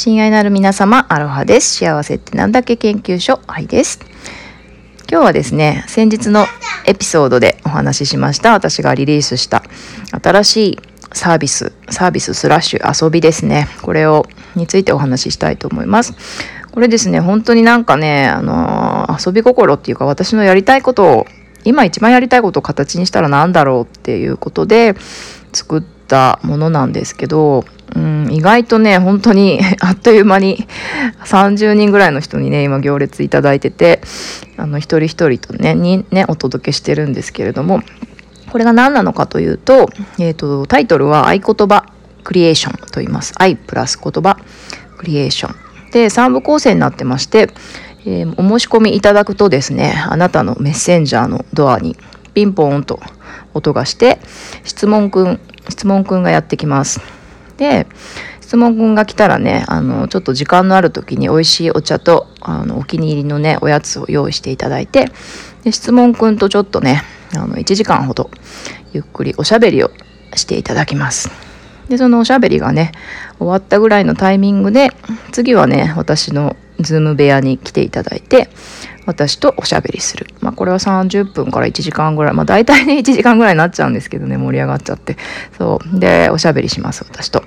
親愛なる皆様、アロハです。幸せってなんだっけ研究所、愛です。今日はですね、先日のエピソードでお話ししました、私がリリースした新しいサービス、サービススラッシュ遊びですね。これを、についてお話ししたいと思います。これですね、本当になんかね、あのー、遊び心っていうか私のやりたいことを、今一番やりたいことを形にしたら何だろうっていうことで作ったものなんですけど、うん、意外とね、本当に あっという間に30人ぐらいの人にね、今行列いただいてて、あの、一人一人とね、にね、お届けしてるんですけれども、これが何なのかというと、えっ、ー、と、タイトルは合言葉クリエーションと言います。愛プラス言葉クリエーション。で、3部構成になってまして、えー、お申し込みいただくとですね、あなたのメッセンジャーのドアにピンポーンと音がして、質問くん、質問くんがやってきます。で質問くんが来たらねあのちょっと時間のある時に美味しいお茶とあのお気に入りのねおやつを用意していただいてで質問くんとちょっとねあの1時間ほどゆっくりおしゃべりをしていただきます。でそのおしゃべりがね終わったぐらいのタイミングで次はね私のズーム部屋に来ていただいて私とおしゃべりする。まあこれは30分から1時間ぐらい。まあ大体ね 1時間ぐらいになっちゃうんですけどね、盛り上がっちゃって。そう。で、おしゃべりします、私と。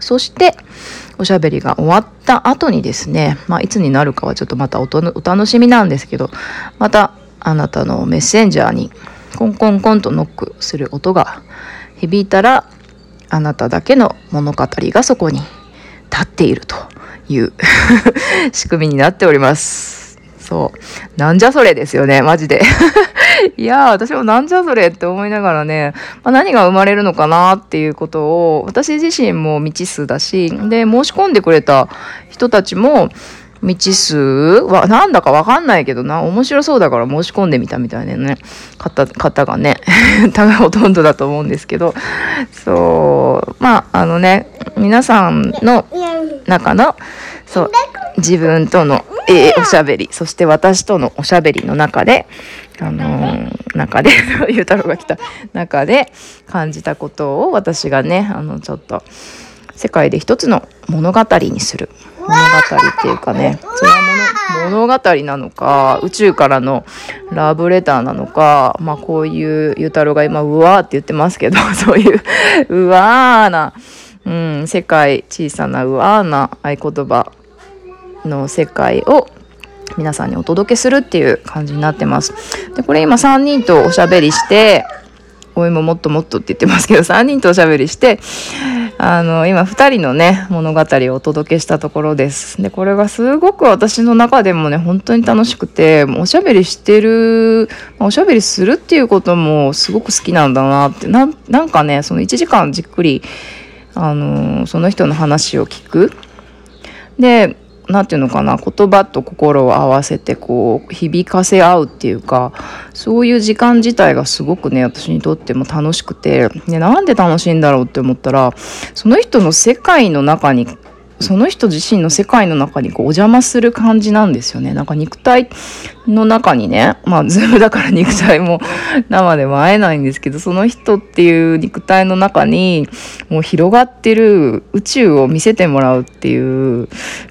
そして、おしゃべりが終わった後にですね、まあいつになるかはちょっとまたお楽しみなんですけど、またあなたのメッセンジャーにコンコンコンとノックする音が響いたら、あなただけの物語がそこに立っているという 仕組みになっております。そう。なんじゃそれですよね、マジで。いや、私もなんじゃそれって思いながらね、まあ、何が生まれるのかなっていうことを、私自身も未知数だし、で、申し込んでくれた人たちも、未知数は、なんだかわかんないけどな、面白そうだから申し込んでみたみたいなね、方、方がね、多分ほとんどだと思うんですけど、そう、まあ、あのね、皆さんの中の、そう、自分との、えー、おしゃべり、そして私とのおしゃべりの中で、あのー、中で、ゆうたろうが来た。中で感じたことを私がね、あの、ちょっと、世界で一つの物語にする。物語っていうかね、それは物物語なのか、宇宙からのラブレターなのか、まあこういう、ゆうたろうが今、うわーって言ってますけど、そういう、うわーな、うん、世界、小さなうわーな合言葉の世界を皆さんにお届けするっていう感じになってます。で、これ今3人とおしゃべりして、おいももっともっとって言ってますけど、3人とおしゃべりして、あの、今2人のね、物語をお届けしたところです。で、これがすごく私の中でもね、本当に楽しくて、おしゃべりしてる、おしゃべりするっていうこともすごく好きなんだなって、ななんかね、その1時間じっくり、あの、その人の話を聞く。で、何て言うのかな言葉と心を合わせてこう響かせ合うっていうかそういう時間自体がすごくね私にとっても楽しくてでなんで楽しいんだろうって思ったらその人の世界の中にその人自身の世界の中にこうお邪魔する感じなんですよね。なんか肉体の中にね、まあズームだから肉体も生でも会えないんですけど、その人っていう肉体の中にもう広がってる宇宙を見せてもらうっていう、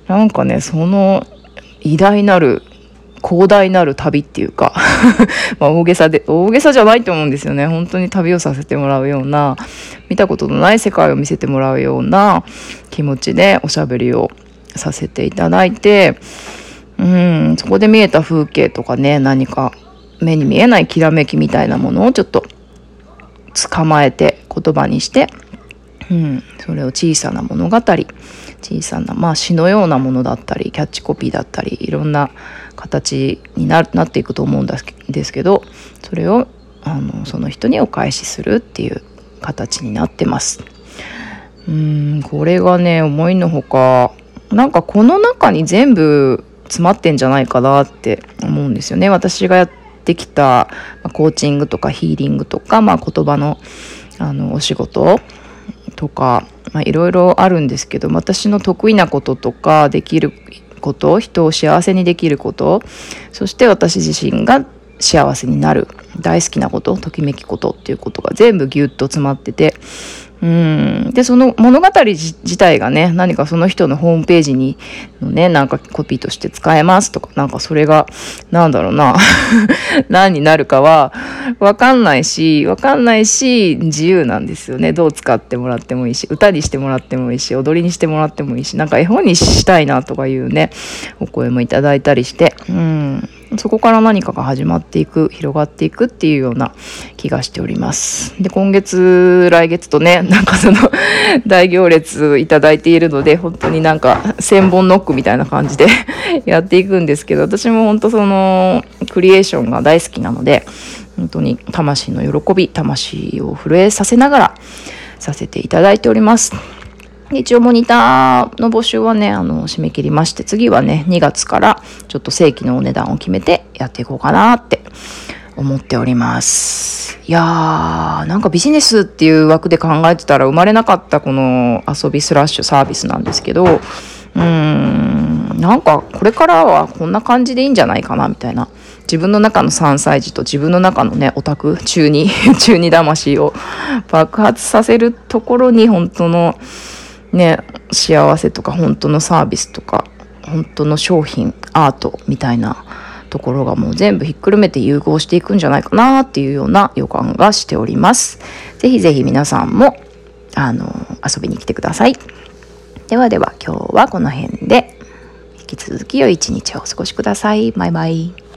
なんかね、その偉大なる広大なる旅っていうか ま大げさで大げさじゃないと思うんですよね。本当に旅をさせてもらうような見たことのない世界を見せてもらうような気持ちでおしゃべりをさせていただいてうんそこで見えた風景とかね何か目に見えないきらめきみたいなものをちょっと捕まえて言葉にして、うん、それを小さな物語小さなまあ詩のようなものだったりキャッチコピーだったりいろんな形にななっていくと思うんですけどそれをあのその人にお返しするっていう形になってます。うんこれがね思いのほかなんかこの中に全部詰まってんじゃないかなって思うんですよね。私がやってきたコーチングとかヒーリングとか、まあ、言葉のあのお仕事とかいろいろあるんですけど私の得意なこととかできること人を幸せにできることそして私自身が幸せになる。大好きなことときめきことっていうことが全部ギュッと詰まっててうん。でその物語自体がね何かその人のホームページにのねなんかコピーとして使えますとかなんかそれがなんだろうな 何になるかはわかんないしわかんないし自由なんですよね。どう使ってもらってもいいし歌にしてもらってもいいし踊りにしてもらってもいいしなんか絵本にしたいなとかいうねお声もいただいたりしてうん。そこから何かが始まっていく広がっていくっていうような気がしております。で今月来月とね なんかその 大行列いただいているので本当になんか千本ノックみたいな感じで やっていくんですけど私も本当そのクリエーションが大好きなので本当に魂の喜び魂を震えさせながらさせていただいております。一応モニターの募集はね、あの、締め切りまして、次はね、2月からちょっと正規のお値段を決めてやっていこうかなって思っております。いやー、なんかビジネスっていう枠で考えてたら生まれなかったこの遊びスラッシュサービスなんですけど、うーん、なんかこれからはこんな感じでいいんじゃないかなみたいな。自分の中の3歳児と自分の中のね、オタク、中二、中二魂を爆発させるところに本当のね、幸せとか本当のサービスとか本当の商品アートみたいなところがもう全部ひっくるめて融合していくんじゃないかなっていうような予感がしております。ぜひぜひ皆さんもあの遊びに来てください。ではでは今日はこの辺で引き続き良い一日をお過ごしください。バイバイ。